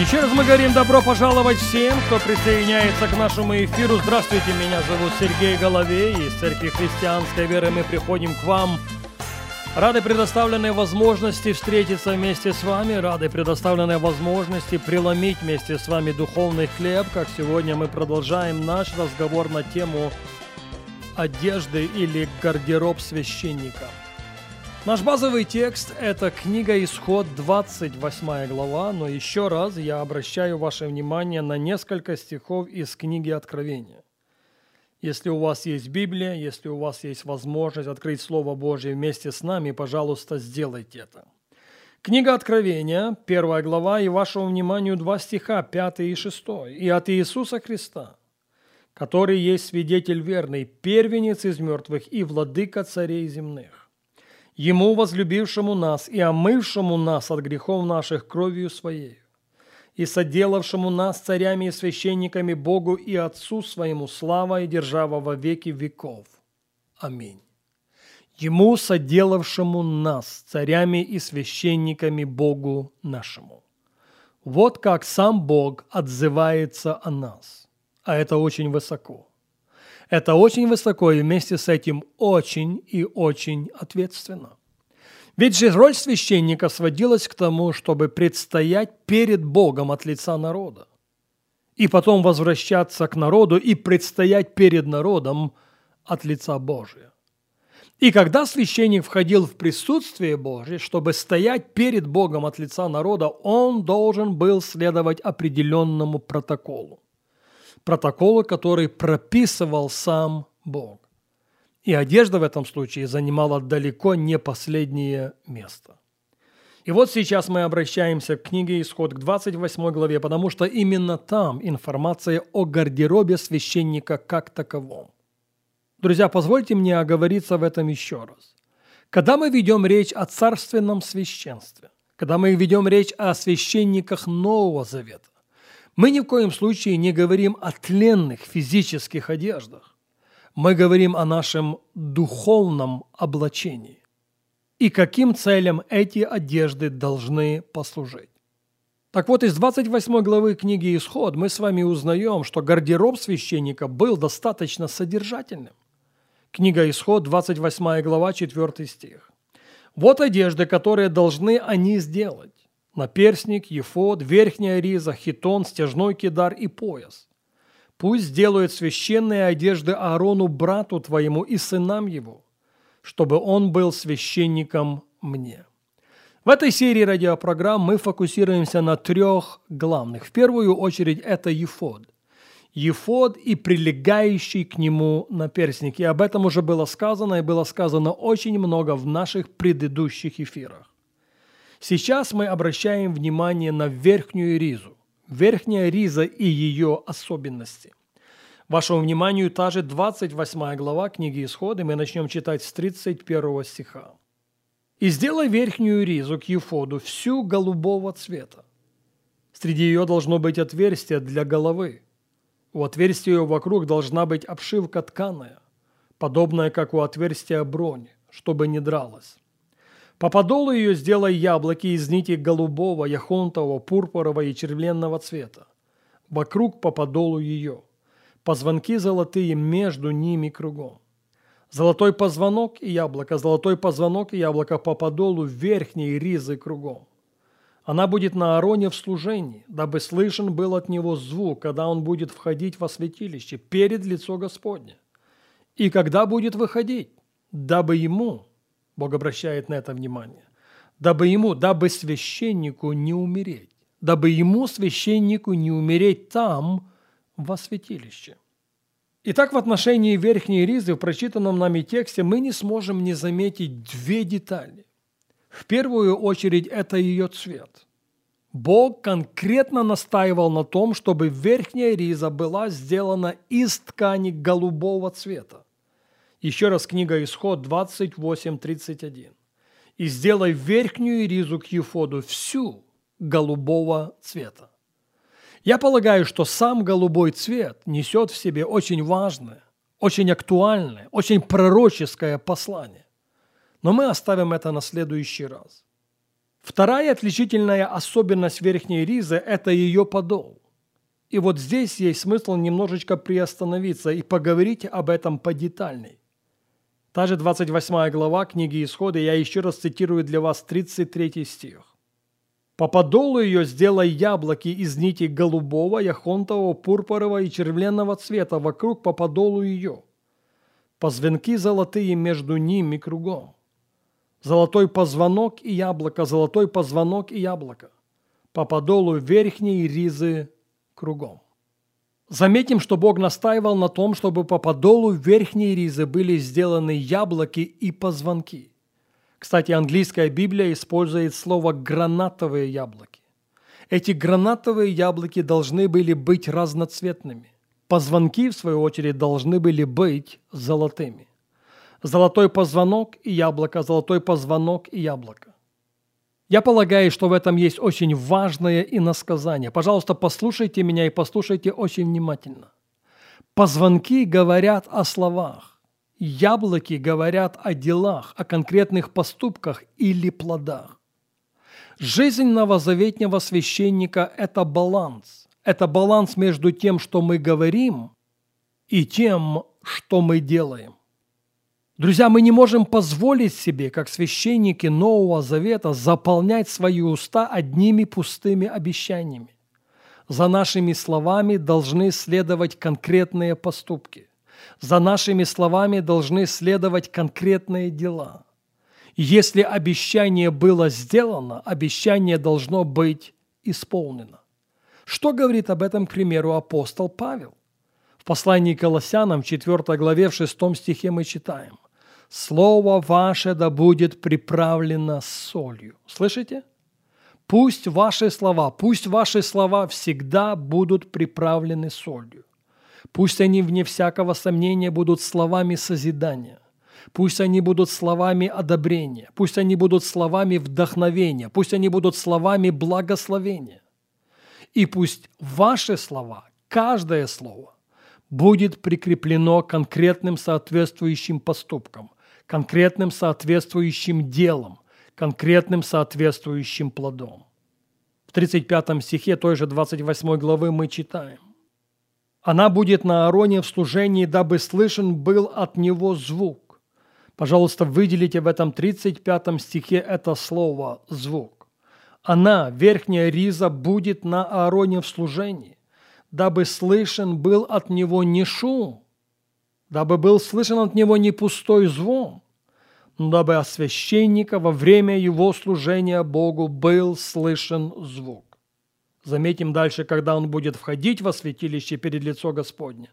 Еще раз мы говорим добро пожаловать всем, кто присоединяется к нашему эфиру. Здравствуйте, меня зовут Сергей Головей. Из Церкви Христианской Веры мы приходим к вам. Рады предоставленной возможности встретиться вместе с вами, рады предоставленной возможности преломить вместе с вами духовный хлеб, как сегодня мы продолжаем наш разговор на тему одежды или гардероб священника – Наш базовый текст – это книга Исход, 28 глава, но еще раз я обращаю ваше внимание на несколько стихов из книги Откровения. Если у вас есть Библия, если у вас есть возможность открыть Слово Божье вместе с нами, пожалуйста, сделайте это. Книга Откровения, первая глава, и вашему вниманию два стиха, пятый и шестой. «И от Иисуса Христа, который есть свидетель верный, первенец из мертвых и владыка царей земных, Ему, возлюбившему нас и омывшему нас от грехов наших кровью Своей, и соделавшему нас царями и священниками Богу и Отцу Своему слава и держава во веки веков. Аминь. Ему, соделавшему нас царями и священниками Богу нашему. Вот как сам Бог отзывается о нас. А это очень высоко. Это очень высоко и вместе с этим очень и очень ответственно. Ведь же роль священника сводилась к тому, чтобы предстоять перед Богом от лица народа, и потом возвращаться к народу и предстоять перед народом от лица Божия. И когда священник входил в присутствие Божие, чтобы стоять перед Богом от лица народа, он должен был следовать определенному протоколу протокола, который прописывал сам Бог. И одежда в этом случае занимала далеко не последнее место. И вот сейчас мы обращаемся к книге Исход, к 28 главе, потому что именно там информация о гардеробе священника как таковом. Друзья, позвольте мне оговориться в этом еще раз. Когда мы ведем речь о царственном священстве, когда мы ведем речь о священниках Нового Завета, мы ни в коем случае не говорим о тленных физических одеждах. Мы говорим о нашем духовном облачении. И каким целям эти одежды должны послужить. Так вот, из 28 главы книги «Исход» мы с вами узнаем, что гардероб священника был достаточно содержательным. Книга «Исход», 28 глава, 4 стих. «Вот одежды, которые должны они сделать наперсник, ефод, верхняя риза, хитон, стяжной кидар и пояс. Пусть сделают священные одежды Аарону, брату твоему и сынам его, чтобы он был священником мне. В этой серии радиопрограмм мы фокусируемся на трех главных. В первую очередь это ефод. Ефод и прилегающий к нему наперстник. И об этом уже было сказано, и было сказано очень много в наших предыдущих эфирах. Сейчас мы обращаем внимание на верхнюю ризу. Верхняя риза и ее особенности. Вашему вниманию та же 28 глава книги Исхода, мы начнем читать с 31 стиха. «И сделай верхнюю ризу к Ефоду всю голубого цвета. Среди ее должно быть отверстие для головы. У отверстия вокруг должна быть обшивка тканая, подобная, как у отверстия брони, чтобы не дралась. По подолу ее сделай яблоки из нити голубого, яхонтового, пурпурового и червленного цвета. Вокруг по подолу ее. Позвонки золотые между ними кругом. Золотой позвонок и яблоко, золотой позвонок и яблоко по подолу верхней ризы кругом. Она будет на Аароне в служении, дабы слышен был от него звук, когда он будет входить во святилище перед лицо Господне. И когда будет выходить, дабы ему, Бог обращает на это внимание. Дабы ему, дабы священнику не умереть. Дабы ему, священнику, не умереть там, во святилище. Итак, в отношении верхней ризы в прочитанном нами тексте мы не сможем не заметить две детали. В первую очередь это ее цвет. Бог конкретно настаивал на том, чтобы верхняя риза была сделана из ткани голубого цвета. Еще раз книга Исход 28.31. «И сделай верхнюю ризу к ефоду всю голубого цвета». Я полагаю, что сам голубой цвет несет в себе очень важное, очень актуальное, очень пророческое послание. Но мы оставим это на следующий раз. Вторая отличительная особенность верхней ризы – это ее подол. И вот здесь есть смысл немножечко приостановиться и поговорить об этом подетальней. Та же 28 глава книги Исхода, я еще раз цитирую для вас 33 стих. «По подолу ее сделай яблоки из нити голубого, яхонтового, пурпурового и червленного цвета вокруг по подолу ее, позвонки золотые между ними кругом, золотой позвонок и яблоко, золотой позвонок и яблоко, по подолу верхней ризы кругом». Заметим, что Бог настаивал на том, чтобы по подолу верхней ризы были сделаны яблоки и позвонки. Кстати, английская Библия использует слово «гранатовые яблоки». Эти гранатовые яблоки должны были быть разноцветными. Позвонки, в свою очередь, должны были быть золотыми. Золотой позвонок и яблоко, золотой позвонок и яблоко. Я полагаю, что в этом есть очень важное иносказание. Пожалуйста, послушайте меня и послушайте очень внимательно. Позвонки говорят о словах. Яблоки говорят о делах, о конкретных поступках или плодах. Жизнь новозаветнего священника – это баланс. Это баланс между тем, что мы говорим, и тем, что мы делаем. Друзья, мы не можем позволить себе, как священники Нового Завета, заполнять свои уста одними пустыми обещаниями. За нашими словами должны следовать конкретные поступки. За нашими словами должны следовать конкретные дела. Если обещание было сделано, обещание должно быть исполнено. Что говорит об этом, к примеру, апостол Павел? В послании к Колоссянам, в 4 главе, в 6 стихе мы читаем – Слово ваше да будет приправлено солью. Слышите? Пусть ваши слова, пусть ваши слова всегда будут приправлены солью. Пусть они, вне всякого сомнения, будут словами созидания. Пусть они будут словами одобрения. Пусть они будут словами вдохновения. Пусть они будут словами благословения. И пусть ваши слова, каждое слово, будет прикреплено конкретным соответствующим поступкам, конкретным соответствующим делом, конкретным соответствующим плодом. В 35 стихе той же 28 главы мы читаем. «Она будет на Аароне в служении, дабы слышен был от него звук». Пожалуйста, выделите в этом 35 стихе это слово «звук». Она, верхняя риза, будет на Аароне в служении, дабы слышен был от него не шум, дабы был слышен от него не пустой звон, но дабы от священника во время его служения Богу был слышен звук. Заметим дальше, когда он будет входить во святилище перед лицо Господня,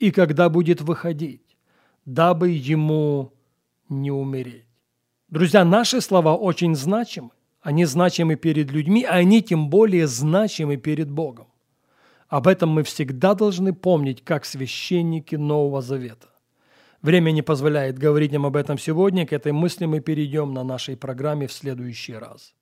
и когда будет выходить, дабы ему не умереть. Друзья, наши слова очень значимы. Они значимы перед людьми, а они тем более значимы перед Богом. Об этом мы всегда должны помнить, как священники Нового Завета. Время не позволяет говорить нам об этом сегодня. К этой мысли мы перейдем на нашей программе в следующий раз.